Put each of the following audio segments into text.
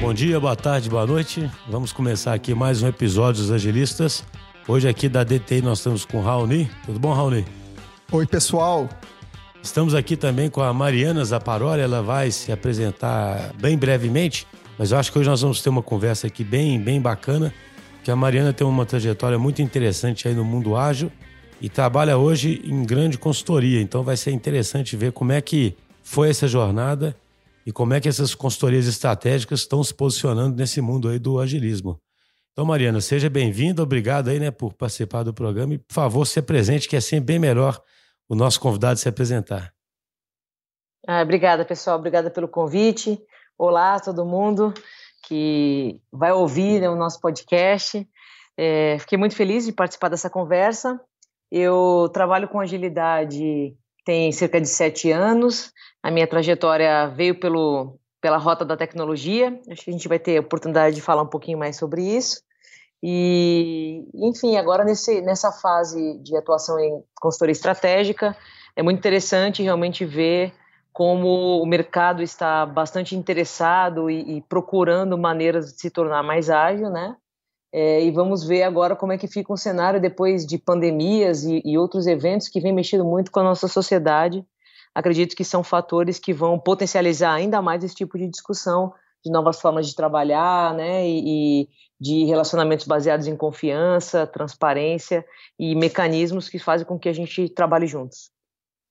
Bom dia, boa tarde, boa noite. Vamos começar aqui mais um episódio dos Agilistas. Hoje aqui da DTI nós estamos com o Raoni. Tudo bom, Raoni? Oi, pessoal. Estamos aqui também com a Mariana Zaparoli. Ela vai se apresentar bem brevemente, mas eu acho que hoje nós vamos ter uma conversa aqui bem, bem bacana, que a Mariana tem uma trajetória muito interessante aí no mundo ágil e trabalha hoje em grande consultoria. Então vai ser interessante ver como é que foi essa jornada e como é que essas consultorias estratégicas estão se posicionando nesse mundo aí do agilismo. Então, Mariana, seja bem-vinda, obrigado aí, né, por participar do programa e, por favor, se presente, que é sempre bem melhor o nosso convidado se apresentar. Ah, obrigada, pessoal, obrigada pelo convite. Olá, todo mundo que vai ouvir né, o nosso podcast. É, fiquei muito feliz de participar dessa conversa. Eu trabalho com agilidade tem cerca de sete anos. A minha trajetória veio pelo, pela rota da tecnologia. Acho que a gente vai ter oportunidade de falar um pouquinho mais sobre isso. E, enfim, agora nesse, nessa fase de atuação em consultoria estratégica, é muito interessante realmente ver como o mercado está bastante interessado e, e procurando maneiras de se tornar mais ágil, né? É, e vamos ver agora como é que fica o cenário depois de pandemias e, e outros eventos que vem mexendo muito com a nossa sociedade. Acredito que são fatores que vão potencializar ainda mais esse tipo de discussão de novas formas de trabalhar, né, e, e de relacionamentos baseados em confiança, transparência e mecanismos que fazem com que a gente trabalhe juntos.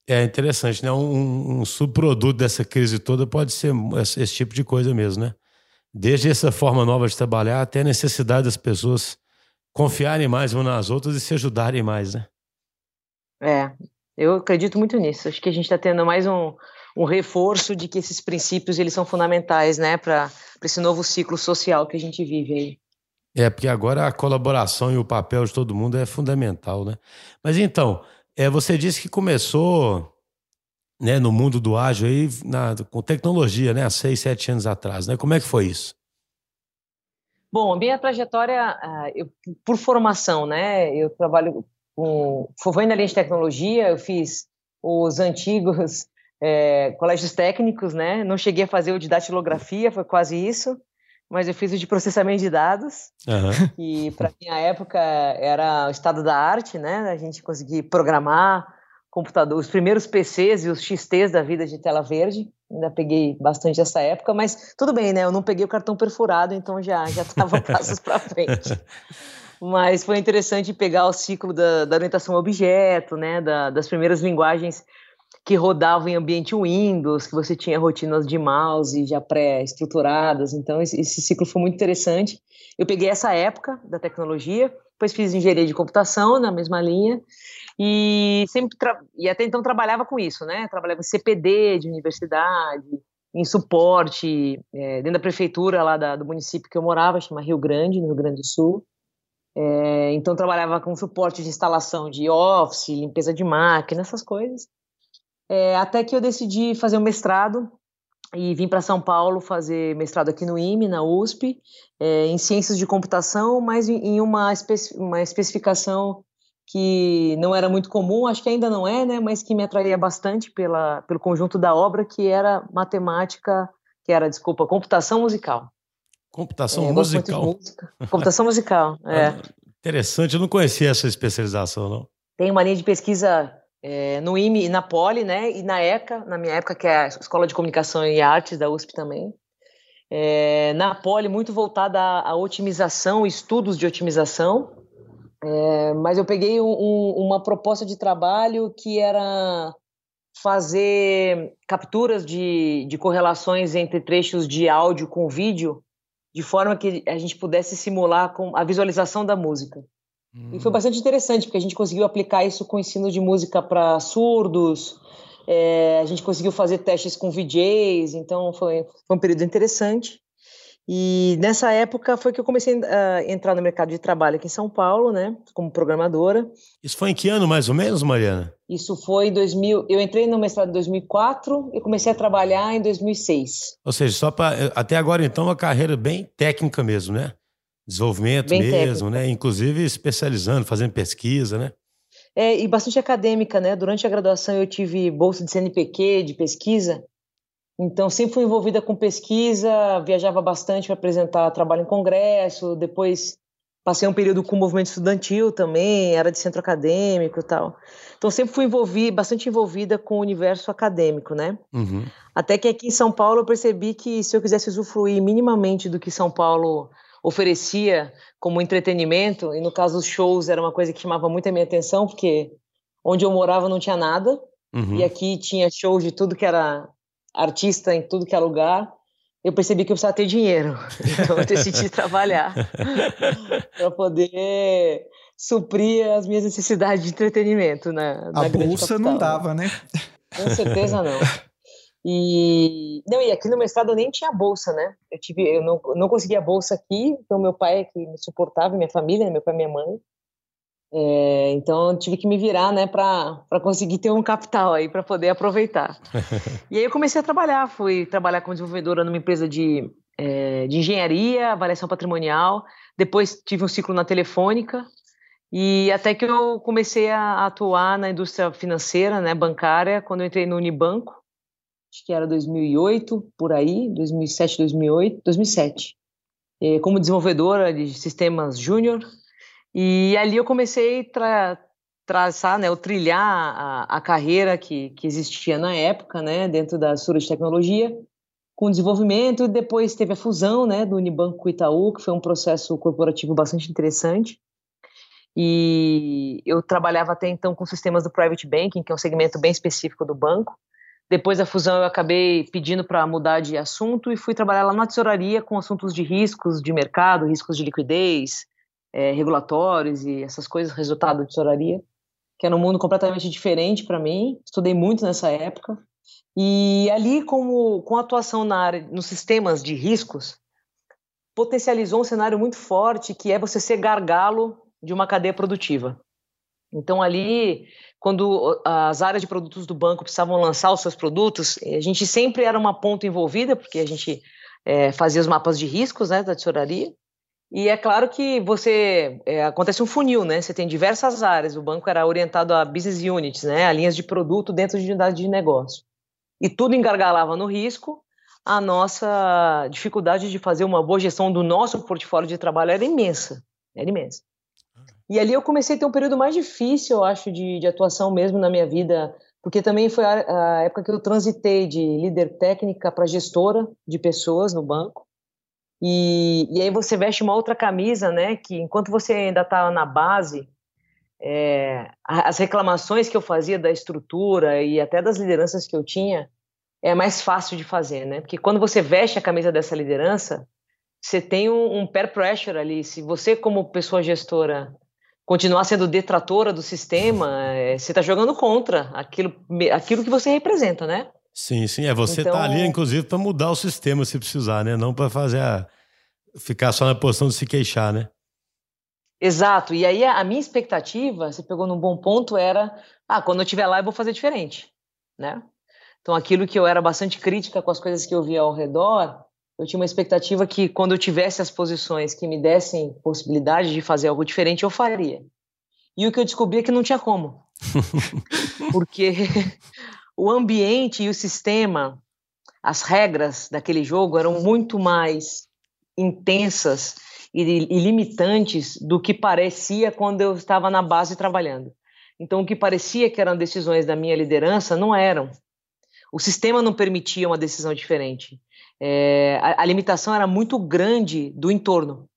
É interessante, né? Um, um subproduto dessa crise toda pode ser esse tipo de coisa mesmo, né? Desde essa forma nova de trabalhar até a necessidade das pessoas confiarem mais umas nas outras e se ajudarem mais, né? É, eu acredito muito nisso. Acho que a gente está tendo mais um, um reforço de que esses princípios eles são fundamentais, né, para esse novo ciclo social que a gente vive aí. É, porque agora a colaboração e o papel de todo mundo é fundamental, né? Mas então, é, você disse que começou né, no mundo do ágil aí, na, com tecnologia, né, há seis, sete anos atrás, né? Como é que foi isso? Bom, a minha trajetória, uh, eu, por formação, né, eu trabalho com, foi na linha de tecnologia, eu fiz os antigos é, colégios técnicos, né, não cheguei a fazer o de datilografia, foi quase isso, mas eu fiz o de processamento de dados, uhum. e para minha época era o estado da arte, né, a gente conseguir programar, computador, os primeiros PCs e os XTs da vida de tela verde. Ainda peguei bastante essa época, mas tudo bem, né? Eu não peguei o cartão perfurado, então já já estava passos para frente. Mas foi interessante pegar o ciclo da, da orientação a objeto, né? Da, das primeiras linguagens que rodavam em ambiente Windows, que você tinha rotinas de mouse já pré-estruturadas. Então, esse, esse ciclo foi muito interessante. Eu peguei essa época da tecnologia, depois fiz engenharia de computação na mesma linha, e sempre e até então trabalhava com isso, né? Trabalhava em CPD de universidade, em suporte é, dentro da prefeitura lá da, do município que eu morava, chama Rio Grande, no Rio Grande do Sul. É, então trabalhava com suporte de instalação de office, limpeza de máquina, essas coisas. É, até que eu decidi fazer um mestrado e vim para São Paulo fazer mestrado aqui no IME, na USP, é, em ciências de computação, mas em uma, uma especificação que não era muito comum, acho que ainda não é, né, mas que me atraía bastante pela, pelo conjunto da obra, que era matemática, que era, desculpa, computação musical. Computação é, musical? Computação musical, é. Ah, interessante, eu não conhecia essa especialização, não. Tem uma linha de pesquisa é, no IME e na Poli, né, e na ECA, na minha época, que é a Escola de Comunicação e Artes da USP também. É, na Poli, muito voltada à, à otimização, estudos de otimização, é, mas eu peguei um, um, uma proposta de trabalho que era fazer capturas de, de correlações entre trechos de áudio com vídeo, de forma que a gente pudesse simular com a visualização da música. Hum. E foi bastante interessante, porque a gente conseguiu aplicar isso com ensino de música para surdos, é, a gente conseguiu fazer testes com VJs, então foi, foi um período interessante. E nessa época foi que eu comecei a entrar no mercado de trabalho aqui em São Paulo, né, como programadora. Isso foi em que ano mais ou menos, Mariana? Isso foi em 2000. Eu entrei no mestrado em 2004 e comecei a trabalhar em 2006. Ou seja, só para até agora então uma carreira bem técnica mesmo, né? Desenvolvimento bem mesmo, técnica. né? Inclusive especializando, fazendo pesquisa, né? É, e bastante acadêmica, né? Durante a graduação eu tive bolsa de CNPq, de pesquisa, Então, sempre fui envolvida com pesquisa, viajava bastante para apresentar trabalho em congresso, depois passei um período com o movimento estudantil também, era de centro acadêmico e tal. Então, sempre fui envolvida, bastante envolvida com o universo acadêmico, né? Uhum. Até que aqui em São Paulo eu percebi que se eu quisesse usufruir minimamente do que São Paulo oferecia como entretenimento, e no caso os shows era uma coisa que chamava muito a minha atenção, porque onde eu morava não tinha nada, uhum. e aqui tinha shows de tudo que era artista em tudo que é lugar, eu percebi que eu precisava ter dinheiro. Então eu decidi trabalhar para poder suprir as minhas necessidades de entretenimento na, na A bolsa não dava, né? Com certeza não. E não, e aqui no mestrado eu nem tinha bolsa, né? Eu tive, eu não, não conseguia bolsa aqui, então meu pai é que me suportava, minha família, meu pai e minha mãe. É, então eu tive que me virar, né, para conseguir ter um capital aí para poder aproveitar. e aí eu comecei a trabalhar, fui trabalhar como desenvolvedora numa empresa de, é, de engenharia, avaliação patrimonial. Depois tive um ciclo na telefônica e até que eu comecei a atuar na indústria financeira, né, bancária, quando eu entrei no Unibanco, acho que era 2008 por aí, 2007, 2008, 2007, é, como desenvolvedora de sistemas júnior e ali eu comecei a tra traçar, né, ou trilhar a, a carreira que, que existia na época, né, dentro da Sura de Tecnologia, com desenvolvimento, e depois teve a fusão, né, do Unibanco com o Itaú, que foi um processo corporativo bastante interessante. E eu trabalhava até então com sistemas do private banking, que é um segmento bem específico do banco. Depois da fusão, eu acabei pedindo para mudar de assunto e fui trabalhar lá na tesouraria com assuntos de riscos de mercado, riscos de liquidez, é, regulatórios e essas coisas, resultado de tesouraria, que era um mundo completamente diferente para mim. Estudei muito nessa época. E ali, como, com atuação na área, nos sistemas de riscos, potencializou um cenário muito forte, que é você ser gargalo de uma cadeia produtiva. Então, ali, quando as áreas de produtos do banco precisavam lançar os seus produtos, a gente sempre era uma ponta envolvida, porque a gente é, fazia os mapas de riscos né, da tesouraria, e é claro que você é, acontece um funil, né? Você tem diversas áreas. O banco era orientado a business units, né? A linhas de produto dentro de unidade de negócio. E tudo engargalava no risco. A nossa dificuldade de fazer uma boa gestão do nosso portfólio de trabalho era imensa, era imensa. E ali eu comecei a ter um período mais difícil, eu acho, de, de atuação mesmo na minha vida, porque também foi a, a época que eu transitei de líder técnica para gestora de pessoas no banco. E, e aí você veste uma outra camisa, né? Que enquanto você ainda está na base, é, as reclamações que eu fazia da estrutura e até das lideranças que eu tinha é mais fácil de fazer, né? Porque quando você veste a camisa dessa liderança, você tem um, um peer pressure ali. Se você, como pessoa gestora, continuar sendo detratora do sistema, é, você está jogando contra aquilo, aquilo que você representa, né? Sim, sim. É você então, tá ali, inclusive, para mudar o sistema se precisar, né? Não para fazer a... ficar só na posição de se queixar, né? Exato. E aí a minha expectativa, você pegou num bom ponto, era ah, quando eu estiver lá eu vou fazer diferente, né? Então aquilo que eu era bastante crítica com as coisas que eu via ao redor, eu tinha uma expectativa que quando eu tivesse as posições que me dessem possibilidade de fazer algo diferente, eu faria. E o que eu descobri é que não tinha como. Porque o ambiente e o sistema, as regras daquele jogo eram muito mais intensas e, e limitantes do que parecia quando eu estava na base trabalhando. Então, o que parecia que eram decisões da minha liderança não eram. O sistema não permitia uma decisão diferente. É, a, a, limitação era muito grande do entorno.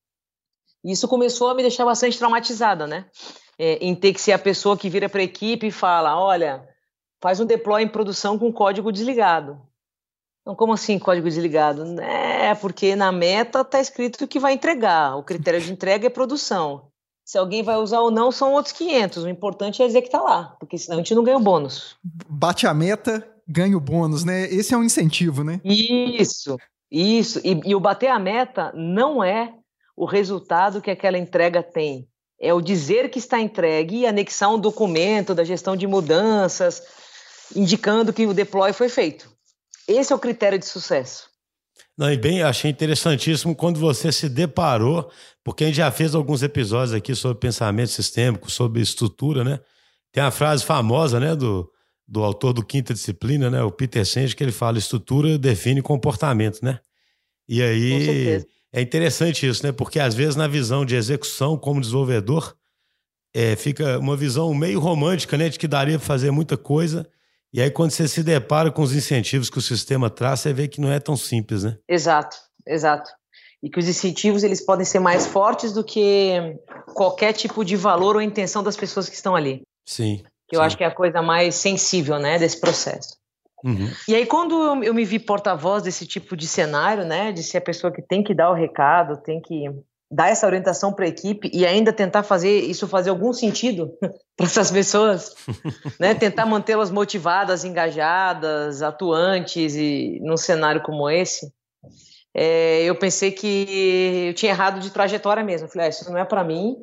E isso começou a me deixar bastante traumatizada, né? É, em ter que ser a pessoa que vira para a equipe e fala: olha, faz um deploy em produção com código desligado. Então, como assim código desligado? É porque na meta está escrito que vai entregar. O critério de entrega é produção. Se alguém vai usar ou não, são outros 500. O importante é dizer que está lá, porque senão a gente não ganha o bônus. Bate a meta, ganha o bônus, né? Esse é um incentivo, né? Isso, isso. E, e o bater a meta não é o resultado que aquela entrega tem. É o dizer que está entregue e anexar um documento da gestão de mudanças, indicando que o deploy foi feito. Esse é o critério de sucesso. Não, e bem, achei interessantíssimo quando você se deparou, porque a gente já fez alguns episódios aqui sobre pensamento sistêmico, sobre estrutura, né? Tem a frase famosa, né, do do autor do Quinta Disciplina, né, o Peter Senge, que ele fala estrutura define comportamento, né? E aí é interessante isso, né? Porque às vezes na visão de execução como desenvolvedor é, fica uma visão meio romântica, né, de que daria para fazer muita coisa. E aí quando você se depara com os incentivos que o sistema traz, você vê que não é tão simples, né? Exato, exato. E que os incentivos eles podem ser mais fortes do que qualquer tipo de valor ou intenção das pessoas que estão ali. Sim. Que eu sim. acho que é a coisa mais sensível, né, desse processo. Uhum. E aí, quando eu, me vi porta-voz desse tipo de cenário, né, de ser a pessoa que tem que dar o recado, tem que dar essa orientação para a equipe e ainda tentar fazer isso fazer algum sentido para essas pessoas, né, tentar mantê-las motivadas, engajadas, atuantes e num cenário como esse, é, eu pensei que eu tinha errado de trajetória mesmo. Eu falei, ah, isso não é para mim.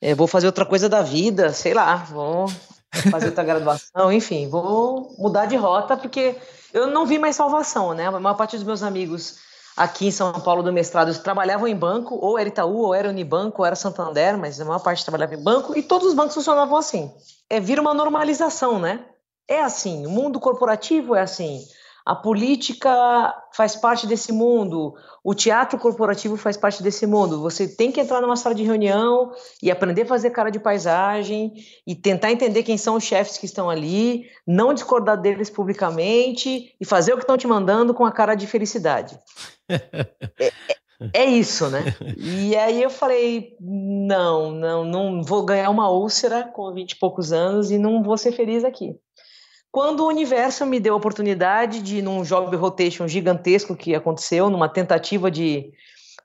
É, vou fazer outra coisa da vida, sei lá, vou fazer outra graduação, enfim, vou mudar de rota, porque eu não vi mais salvação, né? A maior parte dos meus amigos aqui em São Paulo do mestrado trabalhavam em banco, ou era Itaú, ou era Unibanco, ou era Santander, mas a maior parte trabalhava em banco, e todos os bancos funcionavam assim. É, vira uma normalização, né? É assim, o mundo corporativo é assim, a política faz parte desse mundo, o teatro corporativo faz parte desse mundo. Você tem que entrar numa sala de reunião e aprender a fazer cara de paisagem e tentar entender quem são os chefes que estão ali, não discordar deles publicamente e fazer o que estão te mandando com a cara de felicidade. é, é isso, né? E aí eu falei: não, não, não vou ganhar uma úlcera com 20 e poucos anos e não vou ser feliz aqui quando o universo me deu a oportunidade de, num job rotation gigantesco que aconteceu, numa tentativa de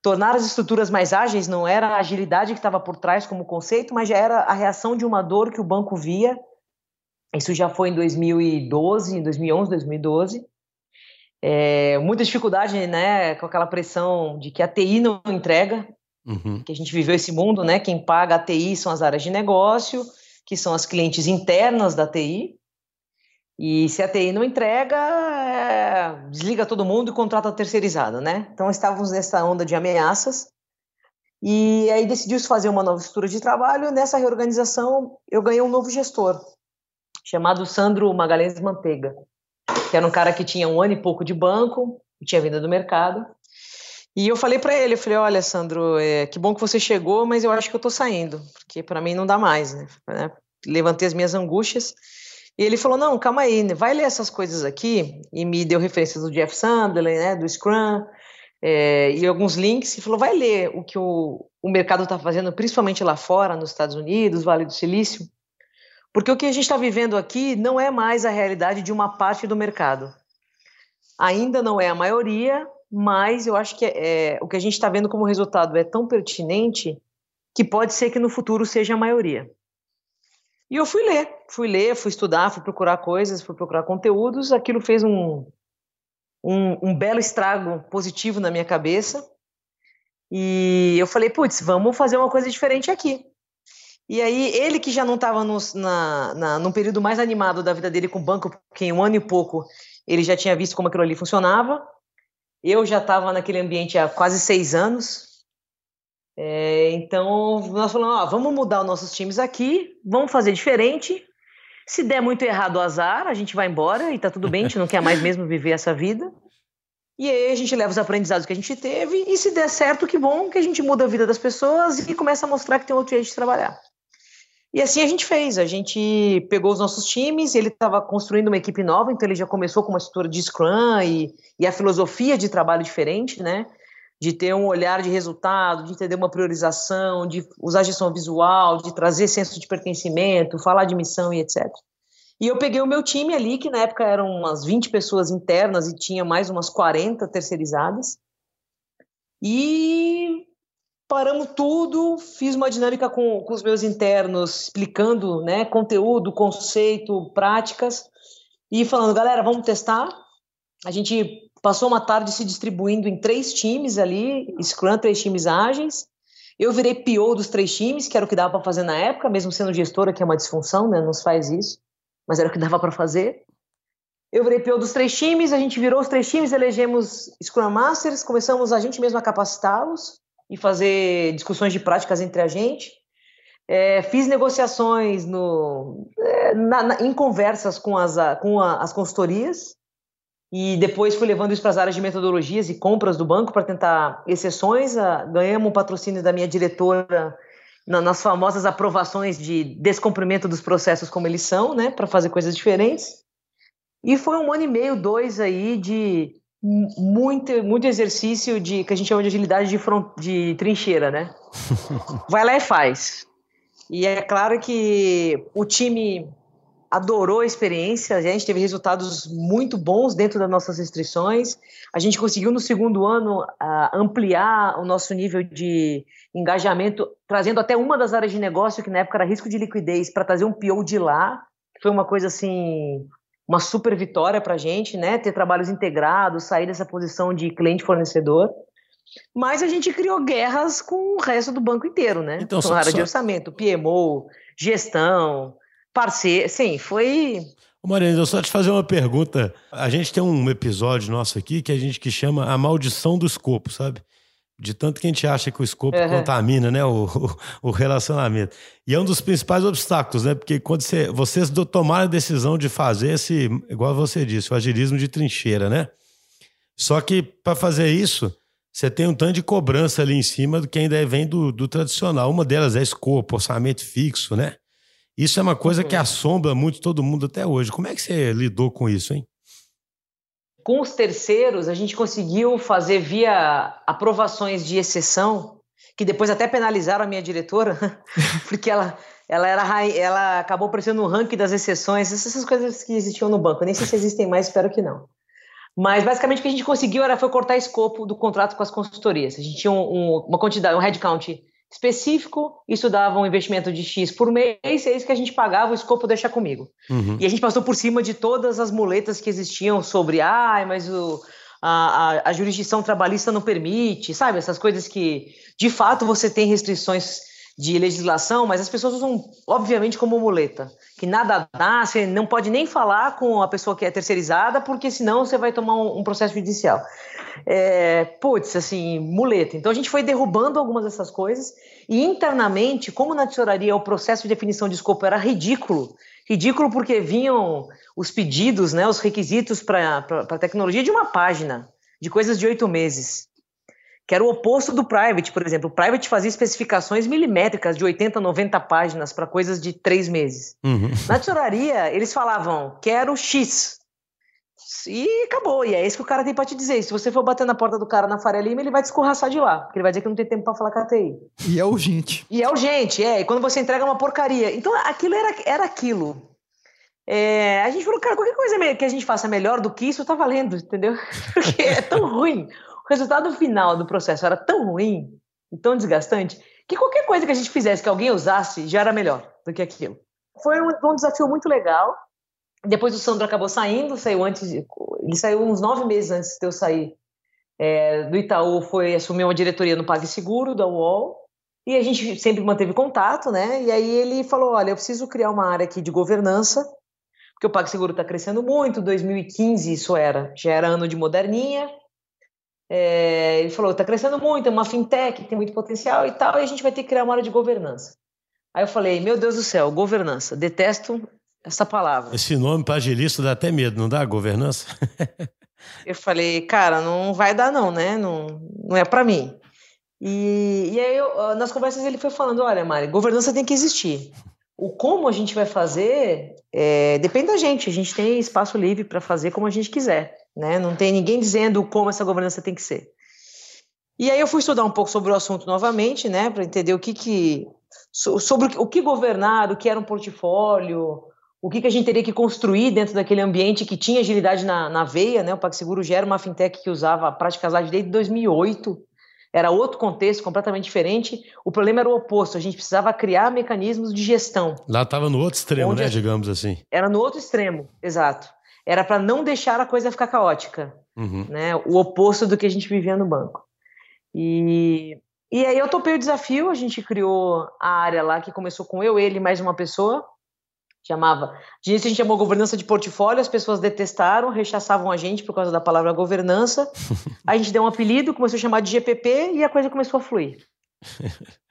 tornar as estruturas mais ágeis, não era a agilidade que estava por trás como conceito, mas já era a reação de uma dor que o banco via. Isso já foi em 2012, 2011, 2012. É, muita dificuldade, né, com aquela pressão de que a TI não entrega, uhum. que a gente viveu esse mundo, né, quem paga a TI são as áreas de negócio, que são as clientes internas da TI, e se a TI não entrega, é, desliga todo mundo e contrata terceirizado, né? Então estávamos nessa onda de ameaças. E aí decidiu-se fazer uma nova estrutura de trabalho. Nessa reorganização, eu ganhei um novo gestor, chamado Sandro Magalhães Manteiga, que era um cara que tinha um ano e pouco de banco, tinha vindo do mercado. E eu falei para ele, eu falei, olha, Sandro, é, que bom que você chegou, mas eu acho que eu tô saindo, porque para mim não dá mais, né? Levantei as minhas angústias e ele falou: não, calma aí, vai ler essas coisas aqui. E me deu referências do Jeff Sandler, né, do Scrum, é, e alguns links. E falou: vai ler o que o, o mercado está fazendo, principalmente lá fora, nos Estados Unidos, Vale do Silício. Porque o que a gente está vivendo aqui não é mais a realidade de uma parte do mercado. Ainda não é a maioria, mas eu acho que é, é o que a gente está vendo como resultado é tão pertinente que pode ser que no futuro seja a maioria. E eu fui ler, fui ler, fui estudar, fui procurar coisas, fui procurar conteúdos. Aquilo fez um, um, um belo estrago positivo na minha cabeça. E eu falei, putz, vamos fazer uma coisa diferente aqui. E aí, ele que já não estava na, na, num período mais animado da vida dele com o banco, porque em um ano e pouco ele já tinha visto como aquilo ali funcionava. Eu já estava naquele ambiente há quase seis anos, é, então, nós falamos, ó, vamos mudar os nossos times aqui, vamos fazer diferente. Se der muito errado o azar, a gente vai embora e tá tudo bem, a gente não quer mais mesmo viver essa vida. E aí a gente leva os aprendizados que a gente teve e se der certo, que bom, que a gente muda a vida das pessoas e começa a mostrar que tem outro jeito de trabalhar. E assim a gente fez, a gente pegou os nossos times, ele estava construindo uma equipe nova, então ele já começou com uma estrutura de Scrum e, e a filosofia de trabalho diferente, né? De ter um olhar de resultado, de entender uma priorização, de usar gestão visual, de trazer senso de pertencimento, falar de missão e etc. E eu peguei o meu time ali, que na época eram umas 20 pessoas internas e tinha mais umas 40 terceirizadas. E paramos tudo, fiz uma dinâmica com, com os meus internos, explicando né, conteúdo, conceito, práticas, e falando, galera, vamos testar. A gente passou uma tarde se distribuindo em três times ali, Scrum, três times ágeis. Eu virei PO dos três times, que era o que dava para fazer na época, mesmo sendo gestora, que é uma disfunção, né? Não se faz isso, mas era o que dava para fazer. Eu virei PO dos três times, a gente virou os três times, elegemos Scrum Masters, começamos a gente mesmo a capacitá-los e fazer discussões de práticas entre a gente. É, fiz negociações no, é, na, na, em conversas com as, com a, as consultorias e depois fui levando isso para as áreas de metodologias e compras do banco para tentar exceções. ganhamos um patrocínio da minha diretora na, nas famosas aprovações de descumprimento dos processos como eles são, né, para fazer coisas diferentes. E foi um ano e meio, dois aí de muito, muito exercício de que a gente chama de agilidade de, front, de trincheira, né? Vai lá e faz. E é claro que o time adorou a experiência, a gente teve resultados muito bons dentro das nossas restrições. A gente conseguiu no segundo ano uh, ampliar o nosso nível de engajamento, trazendo até uma das áreas de negócio que na época era risco de liquidez para trazer um PO de lá, que foi uma coisa assim uma super vitória para a gente, né? Ter trabalhos integrados, sair dessa posição de cliente fornecedor. Mas a gente criou guerras com o resto do banco inteiro, né? Então, com área só... de orçamento, PMO, gestão, parceiro. Sim, foi. Marina, eu só te fazer uma pergunta. A gente tem um episódio nosso aqui que a gente que chama A Maldição do Escopo, sabe? De tanto que a gente acha que o escopo uhum. contamina, né? O, o, o, relacionamento. E é um dos principais obstáculos, né? Porque quando você, vocês tomaram a decisão de fazer esse, igual você disse, o agilismo de trincheira, né? Só que para fazer isso, você tem um tanto de cobrança ali em cima do que ainda vem do, do tradicional. Uma delas é escopo, orçamento fixo, né? Isso é uma coisa uhum. que assombra muito todo mundo até hoje. Como é que você lidou com isso, hein? Com os terceiros, a gente conseguiu fazer via aprovações de exceção, que depois até penalizaram a minha diretora, porque ela, ela, era, ela acabou aparecendo no ranking das exceções, essas coisas que existiam no banco. nem sei se existem mais, espero que não. Mas basicamente o que a gente conseguiu era foi cortar escopo do contrato com as consultorias. A gente tinha um, um, uma quantidade, um headcount específico, isso dava um investimento de X por mês, é isso que a gente pagava, o escopo deixa comigo. Uhum. E a gente passou por cima de todas as muletas que existiam sobre, ah, mas o, a, a, a, jurisdição trabalhista não permite, sabe? Essas coisas que, de fato, você tem restrições de legislação, mas as pessoas usam, obviamente, como muleta. Que nada dá, você não pode nem falar com a pessoa que é terceirizada, porque senão você vai tomar um, um processo judicial é, putz, assim, muleta. Então a gente foi derrubando algumas dessas coisas e internamente, como na tesouraria o processo de definição de escopo era ridículo, ridículo porque vinham os pedidos, né, os requisitos para a tecnologia de uma página, de coisas de oito meses. Que era o oposto do private, por exemplo. O private fazia especificações milimétricas de 80, 90 páginas para coisas de três meses. Uhum. Na tesouraria, eles falavam, quero X. E acabou. E é isso que o cara tem pra te dizer. se você for bater na porta do cara na Faria Lima, ele vai te escorraçar de lá. Porque ele vai dizer que não tem tempo pra falar com a TI. E é urgente. E é urgente, é. E quando você entrega uma porcaria. Então aquilo era, era aquilo. É, a gente falou, cara, qualquer coisa que a gente faça melhor do que isso tá valendo, entendeu? Porque é tão ruim. O resultado final do processo era tão ruim, tão desgastante, que qualquer coisa que a gente fizesse que alguém usasse já era melhor do que aquilo. Foi um, um desafio muito legal. Depois o Sandro acabou saindo, saiu antes, de, ele saiu uns nove meses antes de eu sair é, do Itaú, foi assumir uma diretoria no PagSeguro, da UOL, e a gente sempre manteve contato, né? E aí ele falou, olha, eu preciso criar uma área aqui de governança, porque o PagSeguro está crescendo muito, 2015 isso era, já era ano de moderninha, é, ele falou, está crescendo muito, é uma fintech, tem muito potencial e tal, e a gente vai ter que criar uma área de governança. Aí eu falei, meu Deus do céu, governança, detesto essa palavra. Esse nome para agilista dá até medo, não dá? Governança? eu falei, cara, não vai dar não, né? Não, não é para mim. E, e aí, eu, nas conversas, ele foi falando, olha, Mari, governança tem que existir. O como a gente vai fazer é, depende da gente. A gente tem espaço livre para fazer como a gente quiser, né? Não tem ninguém dizendo como essa governança tem que ser. E aí eu fui estudar um pouco sobre o assunto novamente, né, para entender o que que sobre o que governar, o que era um portfólio, o que, que a gente teria que construir dentro daquele ambiente que tinha agilidade na, na veia, né? O PagSeguro já era uma fintech que usava práticas ágeis desde 2008, era outro contexto completamente diferente. O problema era o oposto, a gente precisava criar mecanismos de gestão. Lá estava no outro extremo, né, digamos assim. Era no outro extremo, exato. Era para não deixar a coisa ficar caótica, uhum. né? O oposto do que a gente vivia no banco. E, e aí eu topei o desafio, a gente criou a área lá que começou com eu, ele e mais uma pessoa, chamava. De início a gente chamou governança de portfólio, as pessoas detestaram, rechaçavam a gente por causa da palavra governança. a gente deu um apelido, começou a chamar de GPP e a coisa começou a fluir.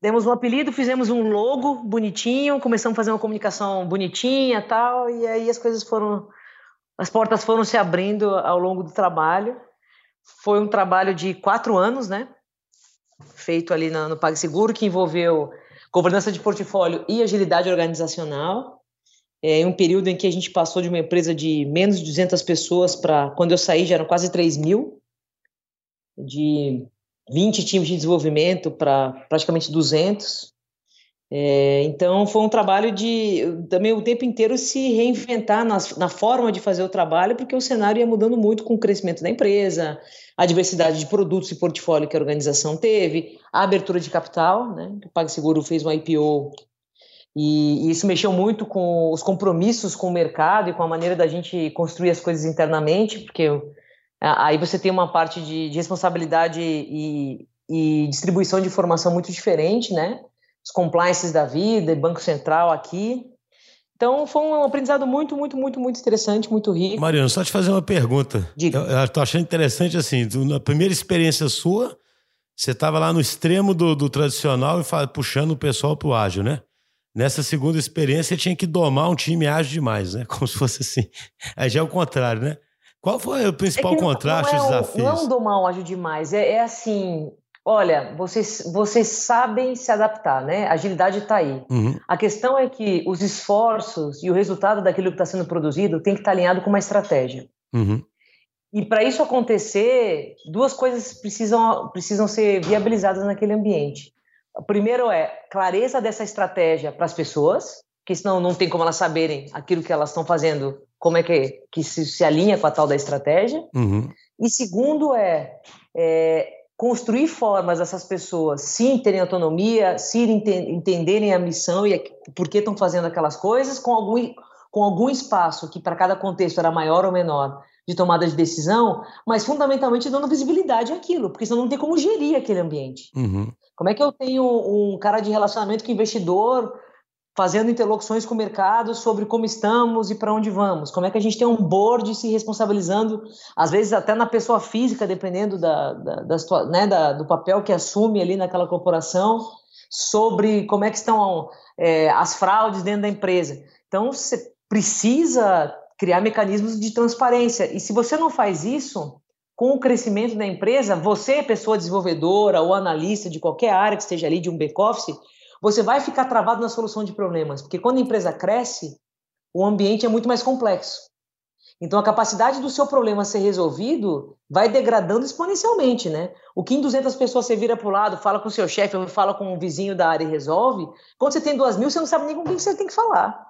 demos um apelido, fizemos um logo bonitinho, começamos a fazer uma comunicação bonitinha tal, e aí as coisas foram, as portas foram se abrindo ao longo do trabalho. Foi um trabalho de quatro anos, né? Feito ali no, PagSeguro, que envolveu governança de portfólio e agilidade organizacional. É, um período em que a gente passou de uma empresa de menos de 200 pessoas para, quando eu saí, já eram quase 3 mil, de 20 times de desenvolvimento para praticamente 200. É, então, foi um trabalho de também o tempo inteiro se reinventar nas, na forma de fazer o trabalho, porque o cenário ia mudando muito com o crescimento da empresa, a diversidade de produtos e portfólio que a organização teve, a abertura de capital, né? O PagSeguro fez um IPO e, e, isso mexeu muito com os compromissos com o mercado e com a maneira da gente construir as coisas internamente, porque aí você tem uma parte de, de responsabilidade e, e, distribuição de informação muito diferente, né? Os compliances da vida, Banco Central aqui. Então foi um aprendizado muito, muito, muito, muito interessante, muito rico. Mariano, só te fazer uma pergunta. Diga. Eu, estou achando interessante assim, na primeira experiência sua, você estava lá no extremo do, do tradicional e puxando o pessoal para o ágil, né? Nessa segunda experiência, tinha que domar um time ágil demais, né? Como se fosse assim. Aí já é o contrário, né? Qual foi o principal é não, contraste, não é desafio? Não domar um demais, é, é, assim, olha, vocês, vocês sabem se adaptar, né? A agilidade está aí. Uhum. A questão é que os esforços e o resultado daquilo que está sendo produzido tem que estar tá alinhado com uma estratégia. Uhum. E para isso acontecer, duas coisas precisam, precisam ser viabilizadas naquele ambiente. O primeiro é clareza dessa estratégia para as pessoas, porque senão não tem como elas saberem aquilo que elas estão fazendo, como é que, que se, se alinha com a tal da estratégia. Uhum. E segundo é, é, construir formas dessas pessoas sim terem autonomia, ente, entenderem a missão e por que estão fazendo aquelas coisas, com algum, com algum espaço que para cada contexto era maior ou menor de tomada de decisão, mas fundamentalmente dando visibilidade àquilo, porque senão não tem como gerir aquele ambiente. Uhum. Como é que eu tenho um cara de relacionamento com investidor fazendo interlocuções com o mercado sobre como estamos e para onde vamos? Como é que a gente tem um board se responsabilizando, às vezes até na pessoa física, dependendo da, da, da, né, da do papel que assume ali naquela corporação, sobre como é que estão é, as fraudes dentro da empresa. Então, você precisa criar mecanismos de transparência. E se você não faz isso, com o crescimento da empresa, você, pessoa desenvolvedora ou analista de qualquer área que esteja ali, de um back-office, você vai ficar travado na solução de problemas, porque quando a empresa cresce, o ambiente é muito mais complexo. Então, a capacidade do seu problema ser resolvido vai degradando exponencialmente, né? O que em 200 pessoas você vira para o lado, fala com o seu chefe ou fala com um vizinho da área e resolve, quando você tem duas mil, você não sabe nem com quem você tem que falar.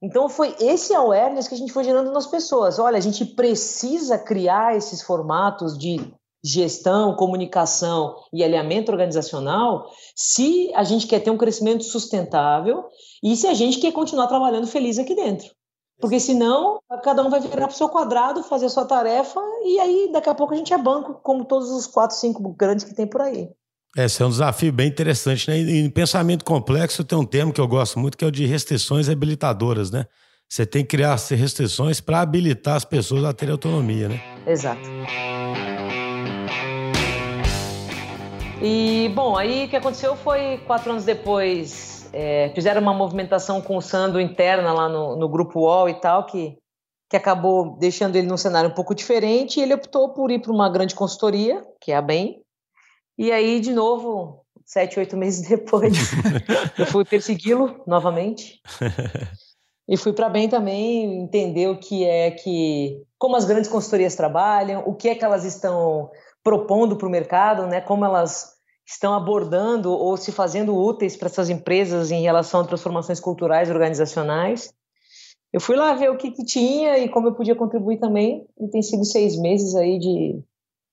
Então foi esse awareness que a gente foi gerando nas pessoas. Olha, a gente precisa criar esses formatos de gestão, comunicação e alinhamento organizacional se a gente quer ter um crescimento sustentável e se a gente quer continuar trabalhando feliz aqui dentro. Porque senão, cada um vai virar para o seu quadrado, fazer a sua tarefa, e aí daqui a pouco a gente é banco, como todos os quatro, cinco grandes que tem por aí. Esse é um desafio bem interessante, né? E em pensamento complexo tem um termo que eu gosto muito, que é o de restrições habilitadoras, né? Você tem que criar restrições para habilitar as pessoas a terem autonomia, né? Exato. E, bom, aí o que aconteceu foi, quatro anos depois, é, fizeram uma movimentação com o Sandro interna lá no, no grupo UOL e tal, que, que acabou deixando ele num cenário um pouco diferente, e ele optou por ir para uma grande consultoria, que é a BEM, e aí, de novo, sete, oito meses depois, eu fui persegui-lo novamente. E fui para bem também entender o que é que, como as grandes consultorias trabalham, o que é que elas estão propondo para o mercado, né? Como elas estão abordando ou se fazendo úteis para essas empresas em relação a transformações culturais organizacionais. Eu fui lá ver o que, que tinha e como eu podia contribuir também. E tem sido seis meses aí de,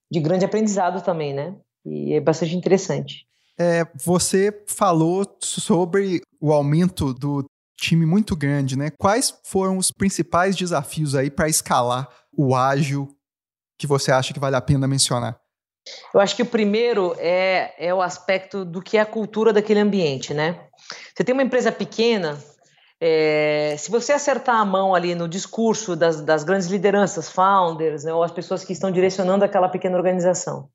de grande aprendizado também, né? E é bastante interessante. É, você falou sobre o aumento do time muito grande, né? Quais foram os principais desafios aí para escalar o ágil que você acha que vale a pena mencionar? Eu acho que o primeiro é, é o aspecto do que é a cultura daquele ambiente, né? Você tem uma empresa pequena, é, se você acertar a mão ali no discurso das, das grandes lideranças, founders, né, ou as pessoas que estão direcionando aquela pequena organização,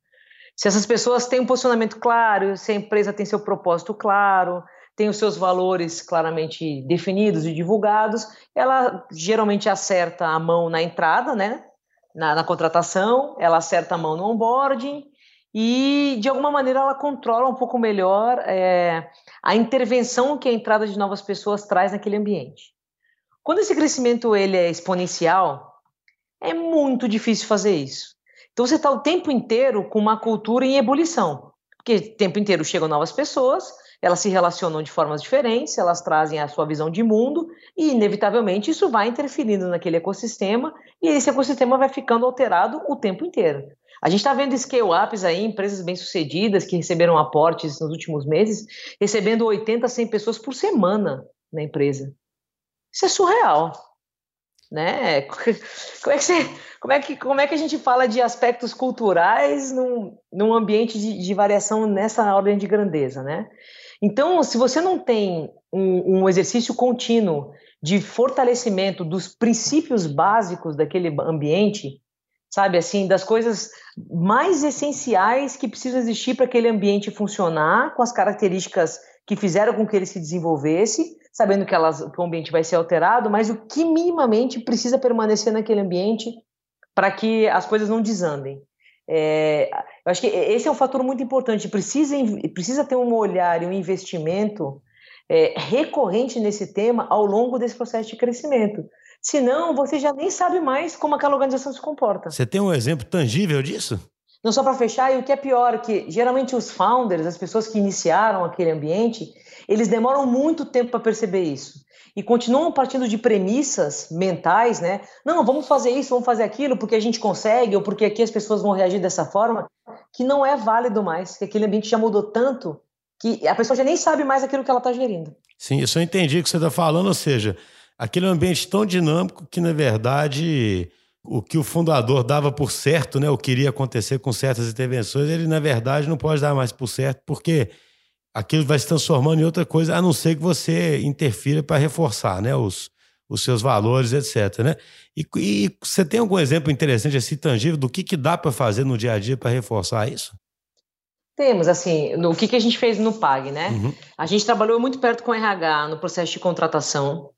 Se essas pessoas têm um posicionamento claro, se a empresa tem seu propósito claro, tem os seus valores claramente definidos e divulgados, ela geralmente acerta a mão na entrada, né? Na, na, contratação, ela acerta a mão no onboarding e, de alguma maneira, ela controla um pouco melhor é, a intervenção que a entrada de novas pessoas traz naquele ambiente. Quando esse crescimento ele é exponencial, é muito difícil fazer isso. Então, você está o tempo inteiro com uma cultura em ebulição, porque o tempo inteiro chegam novas pessoas, elas se relacionam de formas diferentes, elas trazem a sua visão de mundo e, inevitavelmente, isso vai interferindo naquele ecossistema e esse ecossistema vai ficando alterado o tempo inteiro. A gente está vendo scale-ups aí, empresas bem-sucedidas que receberam aportes nos últimos meses, recebendo 80, 100 pessoas por semana na empresa. Isso é surreal. Né? Como é que, você, como é que, como é que a gente fala de aspectos culturais num, num ambiente de, de variação nessa ordem de grandeza, né? Então, se você não tem um, um exercício contínuo de fortalecimento dos princípios básicos daquele ambiente, sabe, assim, das coisas mais essenciais que precisam existir para aquele ambiente funcionar, com as características que fizeram com que ele se desenvolvesse, sabendo que, elas, que o ambiente vai ser alterado, mas o que minimamente precisa permanecer naquele ambiente para que as coisas não desandem. É, eu acho que esse é um fator muito importante. Precisa, precisa ter um olhar e um investimento é, recorrente nesse tema ao longo desse processo de crescimento. Senão, você já nem sabe mais como aquela organização se comporta. Você tem um exemplo tangível disso? Não só para fechar, e o que é pior, que geralmente os founders, as pessoas que iniciaram aquele ambiente, eles demoram muito tempo para perceber isso e continuam partindo de premissas mentais, né? Não, vamos fazer isso, vamos fazer aquilo porque a gente consegue ou porque aqui as pessoas vão reagir dessa forma, que não é válido mais, que aquele ambiente já mudou tanto que a pessoa já nem sabe mais aquilo que ela está gerindo. Sim, isso eu entendi o que você está falando, ou seja, aquele ambiente tão dinâmico que, na verdade, o que o fundador dava por certo, né, o que iria acontecer com certas intervenções, ele, na verdade, não pode dar mais por certo, porque aquilo vai se transformando em outra coisa, a não ser que você interfira para reforçar né, os, os seus valores, etc. Né? E, e, você tem algum exemplo interessante, assim, tangível, do que, que dá para fazer no dia a dia para reforçar isso? Temos, assim, no, o que, que a gente fez no PAG, né? Uhum. A gente trabalhou muito perto com o RH no processo de contratação.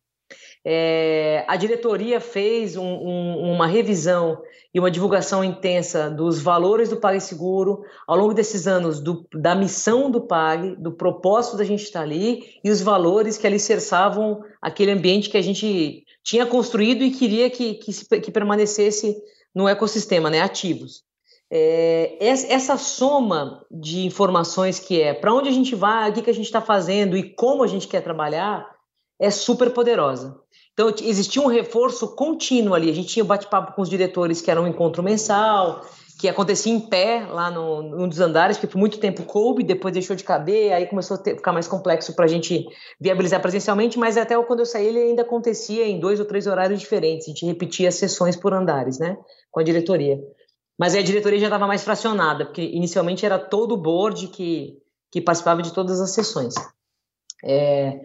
É, a diretoria fez um, um, uma revisão e uma divulgação intensa dos valores do PagSeguro ao longo desses anos, do, da missão do Pag, do propósito da gente estar ali e os valores que alicerçavam aquele ambiente que a gente tinha construído e queria que, que, que permanecesse no ecossistema, né, ativos. É, essa soma de informações que é para onde a gente vai, o que, que a gente está fazendo e como a gente quer trabalhar é super poderosa. Então, existia um reforço contínuo ali. A gente tinha bate-papo com os diretores, que era um encontro mensal, que acontecia em pé, lá no, num dos andares, que por muito tempo coube, depois deixou de caber, aí começou a ter, ficar mais complexo para a gente viabilizar presencialmente, mas até quando eu saí ele ainda acontecia em dois ou três horários diferentes. A gente repetia sessões por andares, né, com a diretoria. Mas aí a diretoria já estava mais fracionada, porque inicialmente era todo o board que, que participava de todas as sessões. É,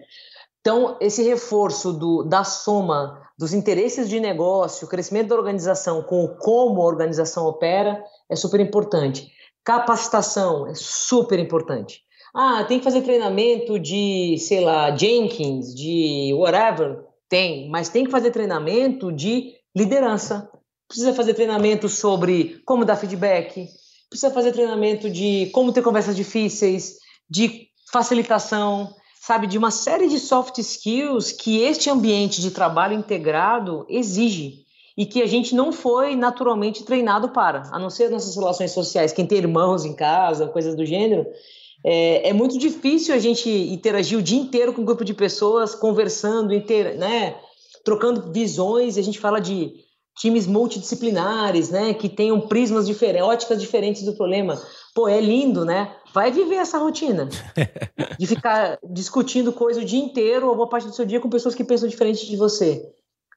então, esse reforço do, da soma dos interesses de negócio, o crescimento da organização com o como a organização opera é super importante. Capacitação é super importante. Ah, tem que fazer treinamento de, sei lá, Jenkins, de whatever. Tem, mas tem que fazer treinamento de liderança. Precisa fazer treinamento sobre como dar feedback. Precisa fazer treinamento de como ter conversas difíceis, de facilitação sabe, de uma série de soft skills que este ambiente de trabalho integrado exige e que a gente não foi naturalmente treinado para, a não ser nossas relações sociais, quem tem irmãos em casa, coisas do gênero, é, é, muito difícil a gente interagir o dia inteiro com um grupo de pessoas, conversando, inter, né, trocando visões, a gente fala de times multidisciplinares, né, que tenham prismas diferentes, óticas diferentes do problema. Pô, é lindo, né? Vai viver essa rotina de ficar discutindo coisa o dia inteiro ou boa parte do seu dia com pessoas que pensam diferente de você.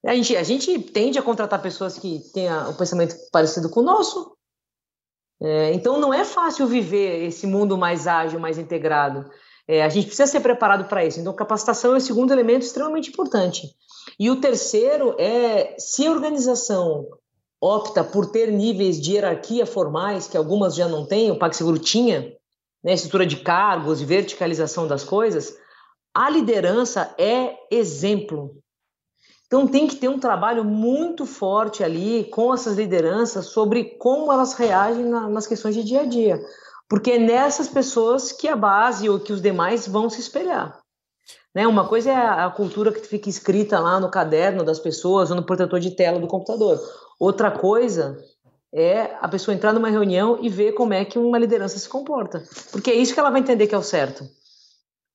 A gente, a gente tende a contratar pessoas que tenham o um pensamento parecido com o nosso. É, então não é fácil viver esse mundo mais ágil, mais integrado. É, a gente precisa ser preparado para isso. Então, capacitação é o segundo elemento extremamente importante. E o terceiro é se a organização opta por ter níveis de hierarquia formais, que algumas já não têm, o PagSeguro tinha, né, estrutura de cargos e verticalização das coisas, a liderança é exemplo. Então tem que ter um trabalho muito forte ali com essas lideranças sobre como elas reagem na, nas questões de dia a dia. Porque é nessas pessoas que a base ou que os demais vão se espelhar. Né? Uma coisa é a, a cultura que fica escrita lá no caderno das pessoas ou no protetor de tela do computador. Outra coisa é a pessoa entrar numa reunião e ver como é que uma liderança se comporta. Porque é isso que ela vai entender que é o certo.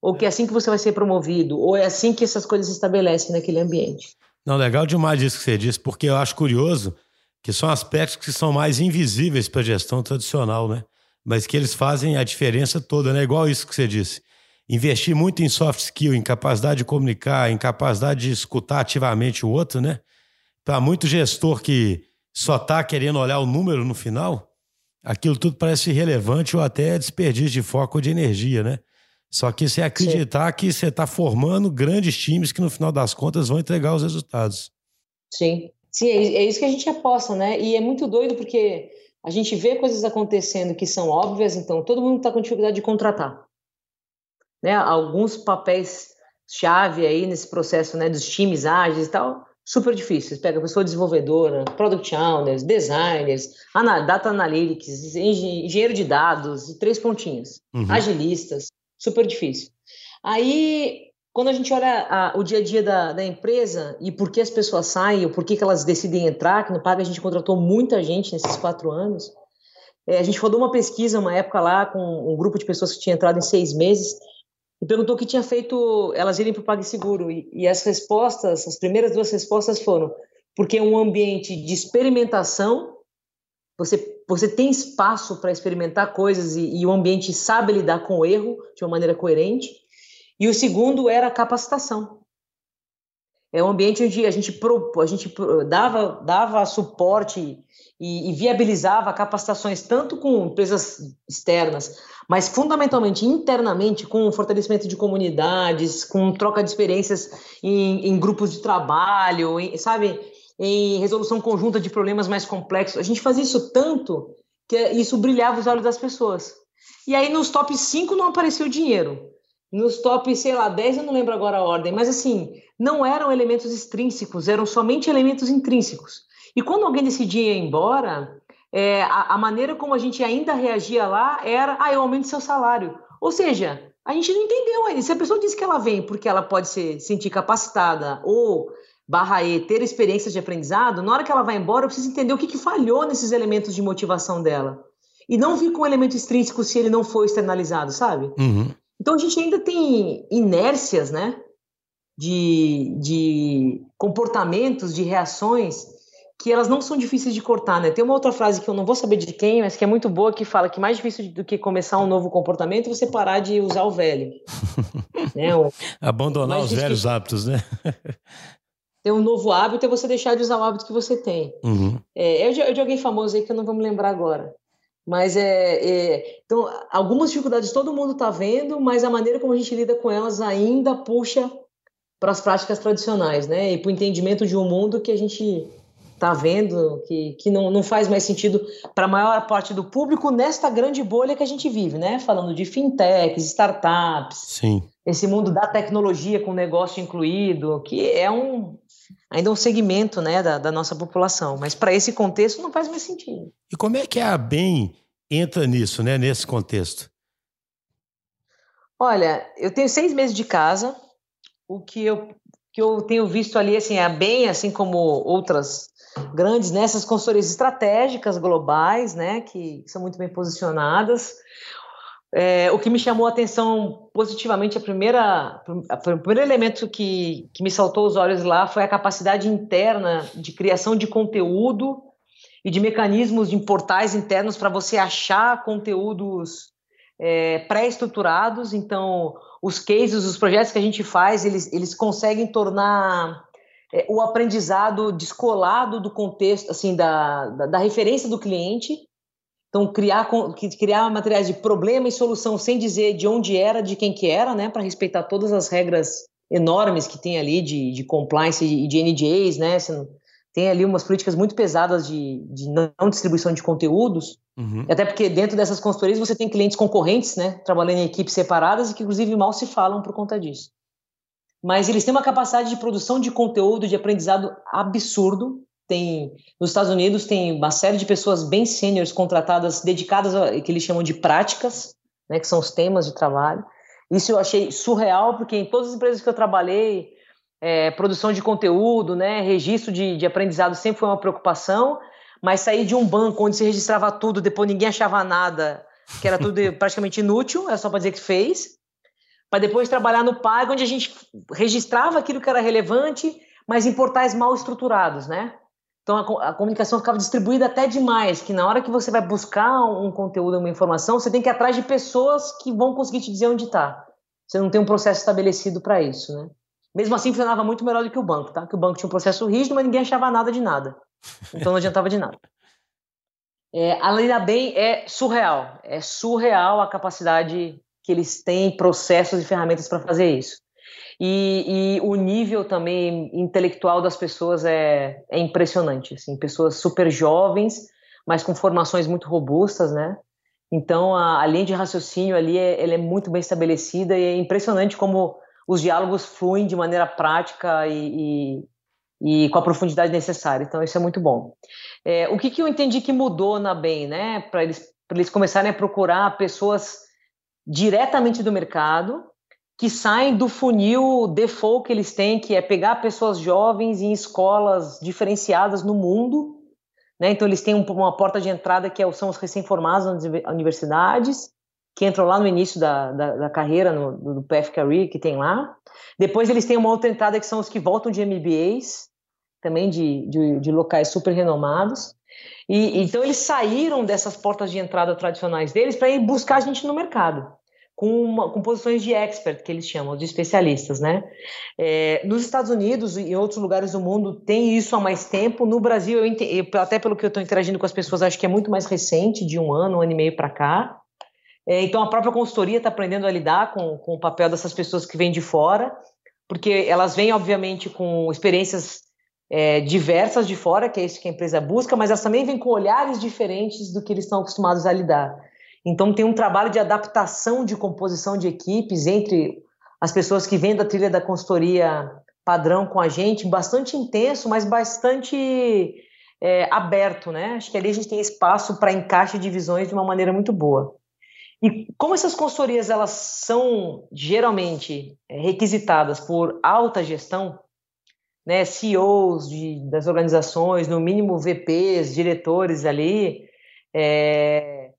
Ou que é assim que você vai ser promovido, ou é assim que essas coisas se estabelecem naquele ambiente. Não, legal demais isso que você disse, porque eu acho curioso que são aspectos que são mais invisíveis para a gestão tradicional, né? Mas que eles fazem a diferença toda, né? Igual isso que você disse. Investir muito em soft skill, em capacidade de comunicar, em capacidade de escutar ativamente o outro, né? Para muito gestor que só está querendo olhar o número no final, aquilo tudo parece irrelevante ou até desperdício de foco ou de energia, né? Só que você acreditar Sim. que você está formando grandes times que no final das contas vão entregar os resultados. Sim. Sim, é, é isso que a gente aposta, né? E é muito doido porque a gente vê coisas acontecendo que são óbvias, então todo mundo está com dificuldade de contratar. Né? Alguns papéis chave aí nesse processo né, dos times ágeis e tal, super difíceis. Pega pessoa desenvolvedora, product owners, designers, data analytics, engenheiro de dados, três pontinhos, uhum. agilistas, super difícil. Aí, quando a gente olha a, o dia a dia da, da, empresa e por que as pessoas saem, ou por que, que elas decidem entrar, que no Paga a gente contratou muita gente nesses quatro anos, é, a gente rodou uma pesquisa uma época lá com um grupo de pessoas que tinha entrado em seis meses e perguntou o que tinha feito elas irem para o PagSeguro. E, e as respostas, as primeiras duas respostas foram porque é um ambiente de experimentação, você, você tem espaço para experimentar coisas e, e o ambiente sabe lidar com o erro de uma maneira coerente. E o segundo era a capacitação. É um ambiente onde a gente, a gente dava, dava suporte e, e viabilizava capacitações tanto com empresas externas, mas fundamentalmente internamente com fortalecimento de comunidades, com troca de experiências em, em grupos de trabalho, em, sabe, em resolução conjunta de problemas mais complexos. A gente fazia isso tanto que isso brilhava os olhos das pessoas. E aí nos top 5 não apareceu dinheiro. Nos top, sei lá, 10 eu não lembro agora a ordem, mas assim, não eram elementos extrínsecos, eram somente elementos intrínsecos. E quando alguém decidia ir embora, é, a, a, maneira como a gente ainda reagia lá era, ah, eu aumento seu salário. Ou seja, a gente não entendeu ainda. Se a pessoa diz que ela vem porque ela pode se sentir capacitada ou barra E, ter experiências de aprendizado, na hora que ela vai embora, eu preciso entender o que, que falhou nesses elementos de motivação dela. E não vir com um elemento extrínseco se ele não for externalizado, sabe? Uhum. Então a gente ainda tem inércias, né? De, de comportamentos, de reações que elas não são difíceis de cortar, né? Tem uma outra frase que eu não vou saber de quem, mas que é muito boa, que fala que mais difícil do que começar um novo comportamento é você parar de usar o velho. né? O, Abandonar os velhos hábitos, né? ter um novo hábito é você deixar de usar o hábito que você tem. Uhum. É, é de, é de alguém famoso aí que eu não vou me lembrar agora. Mas é, é, Então, algumas dificuldades todo mundo está vendo, mas a maneira como a gente lida com elas ainda puxa para as práticas tradicionais, né? E para o entendimento de um mundo que a gente está vendo que, que não, não faz mais sentido para a maior parte do público nesta grande bolha que a gente vive, né? Falando de fintechs, startups, Sim. esse mundo da tecnologia com negócio incluído, que é um ainda um segmento né, da, da nossa população. Mas para esse contexto não faz mais sentido. E como é que a BEM entra nisso, né, nesse contexto? Olha, eu tenho seis meses de casa. O que eu, que eu tenho visto ali, assim, a BEM, assim como outras grandes nessas consultorias estratégicas globais, né, que são muito bem posicionadas. É, o que me chamou a atenção positivamente, a primeira, o primeiro elemento que, que me saltou os olhos lá foi a capacidade interna de criação de conteúdo e de mecanismos de portais internos para você achar conteúdos é, pré-estruturados. Então, os cases, os projetos que a gente faz, eles, eles conseguem tornar é, o aprendizado descolado do contexto, assim, da, da, da, referência do cliente. Então, criar, criar materiais de problema e solução sem dizer de onde era, de quem que era, né, para respeitar todas as regras enormes que tem ali de, de compliance e de NDAs, né, você não, tem ali umas políticas muito pesadas de, de não distribuição de conteúdos, uhum. até porque dentro dessas consultorias você tem clientes concorrentes, né, trabalhando em equipes separadas e que inclusive mal se falam por conta disso. Mas eles têm uma capacidade de produção de conteúdo, de aprendizado absurdo. Tem nos Estados Unidos tem uma série de pessoas bem sêniores contratadas, dedicadas a que eles chamam de práticas, né, que são os temas de trabalho. Isso eu achei surreal, porque em todas as empresas que eu trabalhei, é, produção de conteúdo, né, registro de, de aprendizado sempre foi uma preocupação, mas sair de um banco onde se registrava tudo, depois ninguém achava nada, que era tudo praticamente inútil, é só para dizer que fez, para depois trabalhar no Pago, onde a gente registrava aquilo que era relevante, mas em portais mal estruturados, né? Então a, a, comunicação ficava distribuída até demais, que na hora que você vai buscar um conteúdo, uma informação, você tem que ir atrás de pessoas que vão conseguir te dizer onde está. Você não tem um processo estabelecido para isso, né? Mesmo assim, funcionava muito melhor do que o banco, tá? Que o banco tinha um processo rígido, mas ninguém achava nada de nada. Então não adiantava de nada. É, a lei da bem é surreal. É surreal a capacidade que eles têm, processos e ferramentas para fazer isso. E, e, o nível também intelectual das pessoas é, é impressionante. Assim, pessoas super jovens, mas com formações muito robustas, né? Então a, a linha de raciocínio ali é, ela é muito bem estabelecida e é impressionante como os diálogos fluem de maneira prática e, e, e com a profundidade necessária. Então, isso é muito bom. É, o que, que eu entendi que mudou na BEM, né? Para eles, eles começarem a procurar pessoas diretamente do mercado que saem do funil default que eles têm, que é pegar pessoas jovens em escolas diferenciadas no mundo. Né? Então, eles têm uma porta de entrada que é são os recém-formados nas universidades que entram lá no início da, da, da carreira, no, do Path Career que tem lá. Depois eles têm uma outra entrada que são os que voltam de MBAs, também de, de, de locais super renomados. E, então eles saíram dessas portas de entrada tradicionais deles para ir buscar gente no mercado. Com, uma, com, posições de expert, que eles chamam, de especialistas, né? É, nos Estados Unidos e em outros lugares do mundo tem isso há mais tempo. No Brasil, eu até pelo que eu estou interagindo com as pessoas, acho que é muito mais recente, de um ano, um ano e meio para cá. É, então, a própria consultoria está aprendendo a lidar com, com o papel dessas pessoas que vêm de fora, porque elas vêm, obviamente, com experiências é, diversas de fora, que é isso que a empresa busca, mas elas também vêm com olhares diferentes do que eles estão acostumados a lidar. Então, tem um trabalho de adaptação de composição de equipes entre as pessoas que vêm da trilha da consultoria padrão com a gente, bastante intenso, mas bastante é, aberto, né? Acho que ali a gente tem espaço para encaixe de visões de uma maneira muito boa. E como essas consultorias elas são geralmente é, requisitadas por alta gestão, né, CEOs de, das organizações, no mínimo VPs, diretores ali, é,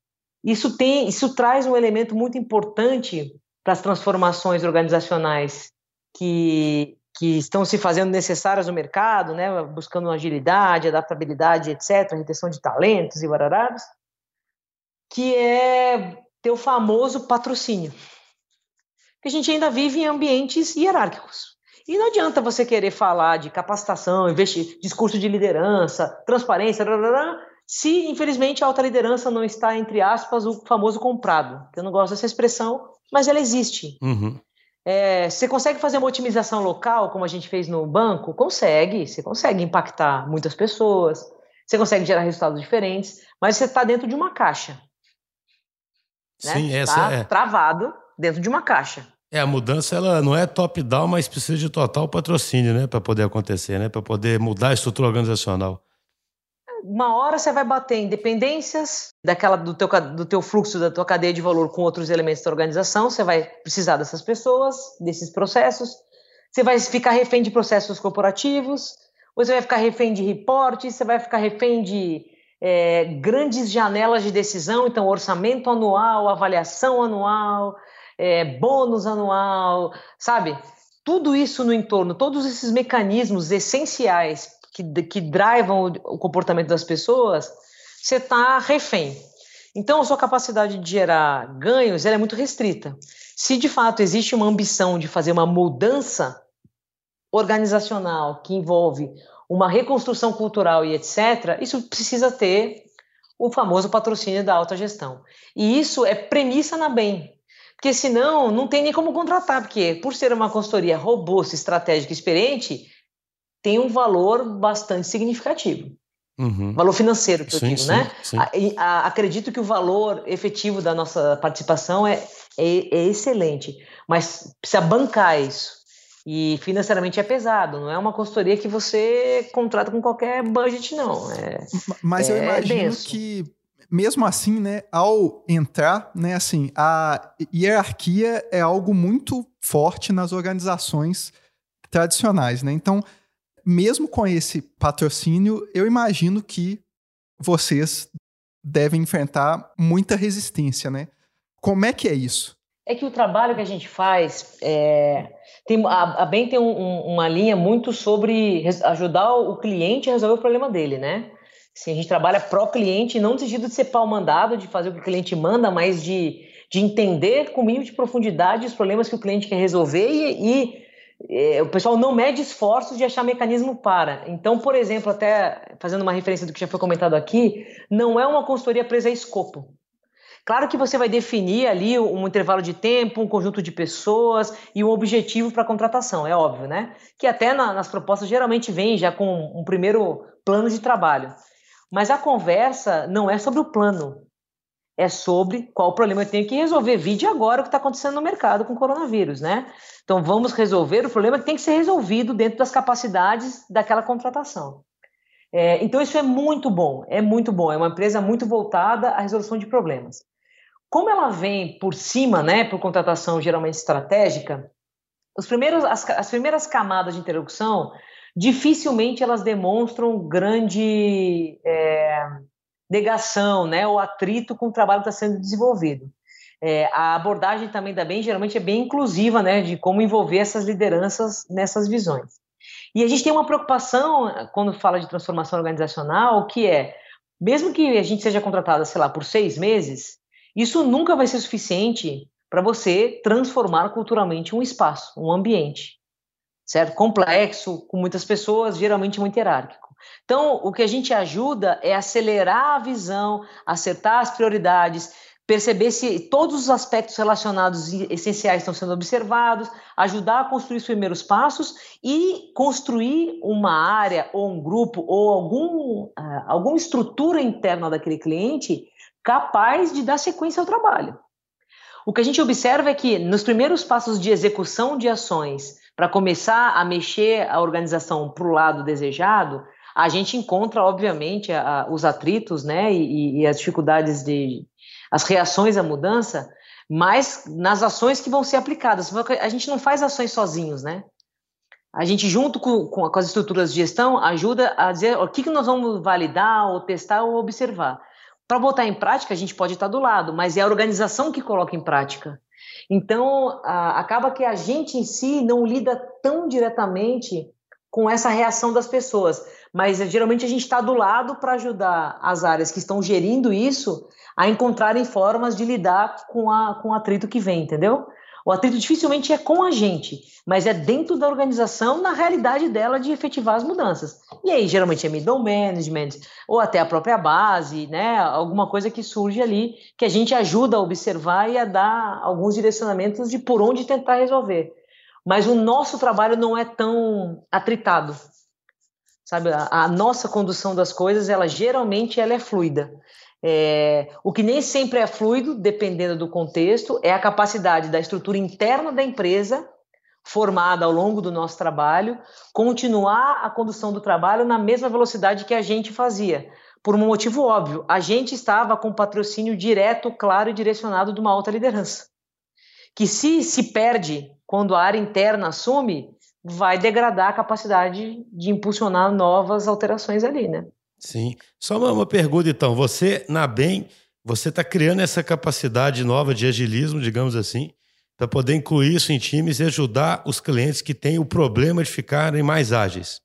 isso tem, isso traz um elemento muito importante para as transformações organizacionais que, que estão se fazendo necessárias no mercado, né, buscando agilidade, adaptabilidade, etc., retenção de talentos e bararabs, que é ter o famoso patrocínio. Porque a gente ainda vive em ambientes hierárquicos. E não adianta você querer falar de capacitação, investir, discurso de liderança, transparência, blá, blá, blá, se infelizmente a alta liderança não está, entre aspas, o famoso comprado. Eu não gosto dessa expressão, mas ela existe. Uhum. É, você consegue fazer uma otimização local, como a gente fez no banco? Consegue, você consegue impactar muitas pessoas, você consegue gerar resultados diferentes, mas você está dentro de uma caixa. Né? Sim, essa tá é. travado dentro de uma caixa. É, a mudança ela não é top-down, mas precisa de total patrocínio, né, para poder acontecer, né, para poder mudar a estrutura organizacional. Uma hora você vai bater em dependências daquela do teu, do teu fluxo, da tua cadeia de valor com outros elementos da organização, você vai precisar dessas pessoas, desses processos, você vai ficar refém de processos corporativos, você vai ficar refém de reportes, você vai ficar refém de é, grandes janelas de decisão, então orçamento anual, avaliação anual, é, bônus anual, sabe? Tudo isso no entorno, todos esses mecanismos essenciais que, que drivam o, o comportamento das pessoas, você está refém. Então, a sua capacidade de gerar ganhos é muito restrita. Se de fato existe uma ambição de fazer uma mudança organizacional que envolve uma reconstrução cultural e etc., isso precisa ter o famoso patrocínio da alta gestão. E isso é premissa na BEM, porque senão não tem nem como contratar, porque por ser uma consultoria robusta, estratégica experiente, tem um valor bastante significativo. Uhum. Valor financeiro, que eu digo, sim, né? Sim. Acredito que o valor efetivo da nossa participação é, é, é excelente, mas precisa bancar isso. E financeiramente é pesado, não é uma consultoria que você contrata com qualquer budget, não. É, Mas é eu imagino denso. que, mesmo assim, né, ao entrar, né, assim, a hierarquia é algo muito forte nas organizações tradicionais, né? Então, mesmo com esse patrocínio, eu imagino que vocês devem enfrentar muita resistência, né? Como é que é isso? É que o trabalho que a gente faz é, tem, a, a BEM tem um, um, uma linha muito sobre ajudar o cliente a resolver o problema dele, né? Assim, a gente trabalha pró-cliente, não no sentido de ser pau mandado, de fazer o que o cliente manda, mas de, de entender com o mínimo de profundidade os problemas que o cliente quer resolver e, e é, o pessoal não mede esforços de achar mecanismo para. Então, por exemplo, até fazendo uma referência do que já foi comentado aqui, não é uma consultoria presa a escopo. Claro que você vai definir ali um intervalo de tempo, um conjunto de pessoas e um objetivo para a contratação, é óbvio, né? Que até na, nas propostas geralmente vem já com um primeiro plano de trabalho. Mas a conversa não é sobre o plano, é sobre qual problema eu tenho que resolver. Vide agora o que está acontecendo no mercado com o coronavírus, né? Então vamos resolver o problema que tem que ser resolvido dentro das capacidades daquela contratação. É, então isso é muito bom, é muito bom. É uma empresa muito voltada à resolução de problemas. Como ela vem por cima, né, por contratação geralmente estratégica, os primeiros, as, as primeiras camadas de interlocução dificilmente elas demonstram grande é, negação, né, ou atrito com o trabalho que está sendo desenvolvido. É, a abordagem também da bem geralmente é bem inclusiva, né, de como envolver essas lideranças nessas visões. E a gente tem uma preocupação quando fala de transformação organizacional, que é, mesmo que a gente seja contratada, sei lá, por seis meses, isso nunca vai ser suficiente para você transformar culturalmente um espaço, um ambiente, certo? Complexo, com muitas pessoas, geralmente muito hierárquico. Então, o que a gente ajuda é acelerar a visão, acertar as prioridades, perceber se todos os aspectos relacionados essenciais estão sendo observados, ajudar a construir os primeiros passos e construir uma área ou um grupo ou algum, uh, alguma estrutura interna daquele cliente capaz de dar sequência ao trabalho. O que a gente observa é que nos primeiros passos de execução de ações, para começar a mexer a organização para o lado desejado, a gente encontra, obviamente, a, os atritos né, e, e, as dificuldades de. as reações à mudança, mas nas ações que vão ser aplicadas. A gente não faz ações sozinhos, né? A gente, junto com, com, com as estruturas de gestão, ajuda a dizer o que, que nós vamos validar, ou testar, ou observar. Para botar em prática, a gente pode estar do lado, mas é a organização que coloca em prática. Então, a, acaba que a gente em si não lida tão diretamente com essa reação das pessoas, mas geralmente a gente está do lado para ajudar as áreas que estão gerindo isso a encontrarem formas de lidar com, a, com o atrito que vem, entendeu? O atrito dificilmente é com a gente, mas é dentro da organização, na realidade dela, de efetivar as mudanças. E aí, geralmente é middle management, ou até a própria base, né? Alguma coisa que surge ali, que a gente ajuda a observar e a dar alguns direcionamentos de por onde tentar resolver. Mas o nosso trabalho não é tão atritado. Sabe, a, a nossa condução das coisas, ela geralmente ela é fluida. É, o que nem sempre é fluido, dependendo do contexto, é a capacidade da estrutura interna da empresa, formada ao longo do nosso trabalho, continuar a condução do trabalho na mesma velocidade que a gente fazia. Por um motivo óbvio, a gente estava com patrocínio direto, claro e direcionado de uma alta liderança. Que se se perde quando a área interna assume, vai degradar a capacidade de impulsionar novas alterações ali, né? Sim. Só uma, uma pergunta, então. Você, na BEM, você está criando essa capacidade nova de agilismo, digamos assim, para poder incluir isso em times e ajudar os clientes que têm o problema de ficarem mais ágeis.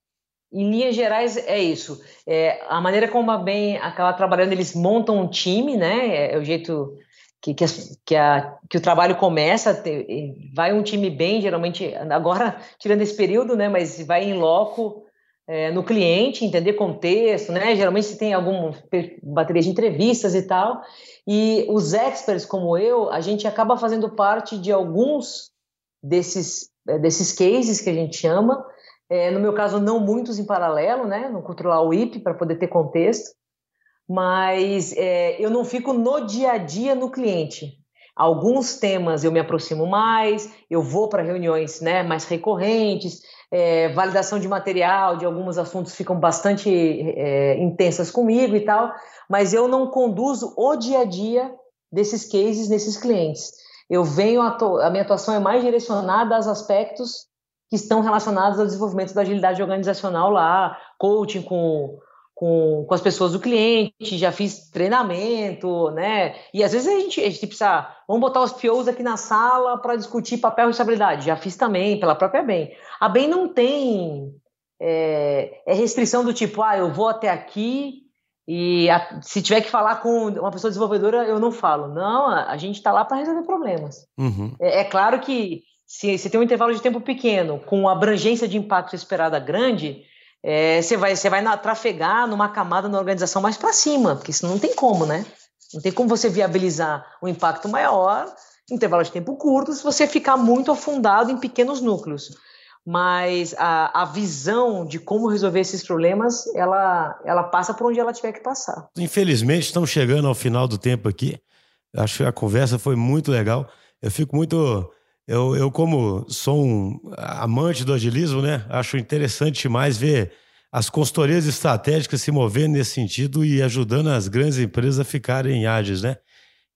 Em linhas gerais, é isso. É, a maneira como a BEM acaba trabalhando, eles montam um time, né? É, é o jeito que, que, a, que, a, que, o trabalho começa, vai um time bem, geralmente, agora tirando esse período, né? Mas vai em loco é, no cliente, entender contexto, né? Geralmente você tem alguma bateria de entrevistas e tal. E os experts como eu, a gente acaba fazendo parte de alguns desses, é, desses cases que a gente chama, É, no meu caso, não muitos em paralelo, né? Não controlar o IP para poder ter contexto. Mas é, eu não fico no dia a dia no cliente. Alguns temas eu me aproximo mais, eu vou para reuniões né, mais recorrentes, é, validação de material, de alguns assuntos ficam bastante é, intensas comigo e tal, mas eu não conduzo o dia a dia desses cases, nesses clientes. Eu venho, a minha atuação é mais direcionada aos aspectos que estão relacionados ao desenvolvimento da agilidade organizacional lá, coaching com com, com as pessoas do cliente, já fiz treinamento, né? E às vezes a gente, a gente precisa, vamos botar os POs aqui na sala para discutir papel e responsabilidade. Já fiz também, pela própria BEM. A BEM não tem é, é restrição do tipo, ah, eu vou até aqui e a, se tiver que falar com uma pessoa desenvolvedora, eu não falo. Não, a, a gente está lá para resolver problemas. Uhum. É, é, claro que se, se tem um intervalo de tempo pequeno, com abrangência de impacto esperada grande, é, você vai, você vai na, trafegar numa camada na organização mais para cima, porque isso não tem como, né? Não tem como você viabilizar um impacto maior em intervalo de tempo curto se você ficar muito afundado em pequenos núcleos. Mas a, a visão de como resolver esses problemas, ela, ela passa por onde ela tiver que passar. Infelizmente, estamos chegando ao final do tempo aqui. Acho que a conversa foi muito legal. Eu fico muito eu, eu, como sou um amante do agilismo, né, acho interessante mais ver as consultorias estratégicas se movendo nesse sentido e ajudando as grandes empresas a ficarem ágeis, né?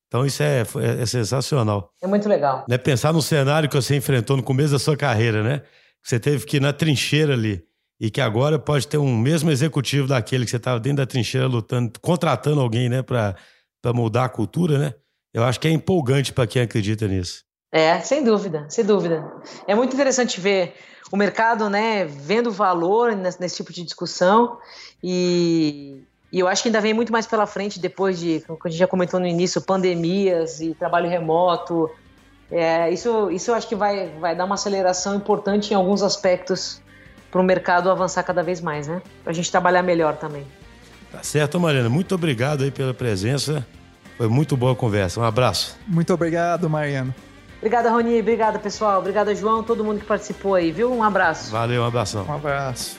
Então isso é, é, é sensacional. É muito legal. Né? Pensar no cenário que você enfrentou no começo da sua carreira, né? Você teve que ir na trincheira ali e que agora pode ter um mesmo executivo daquele que você estava dentro da trincheira lutando, contratando alguém, né, para mudar a cultura, né? Eu acho que é empolgante para quem acredita nisso. É, sem dúvida, sem dúvida. É muito interessante ver o mercado, né, vendo valor nesse, nesse tipo de discussão e, e, eu acho que ainda vem muito mais pela frente depois de, como a gente já comentou no início, pandemias e trabalho remoto. É, isso, isso eu acho que vai, vai dar uma aceleração importante em alguns aspectos para o mercado avançar cada vez mais, né? Para a gente trabalhar melhor também. Tá certo, Mariana. Muito obrigado aí pela presença. Foi muito boa a conversa. Um abraço. Muito obrigado, Mariana. Obrigada, Roni. Obrigada, pessoal. Obrigada, João. Todo mundo que participou aí, viu? Um abraço. Valeu, um abração. Um abraço.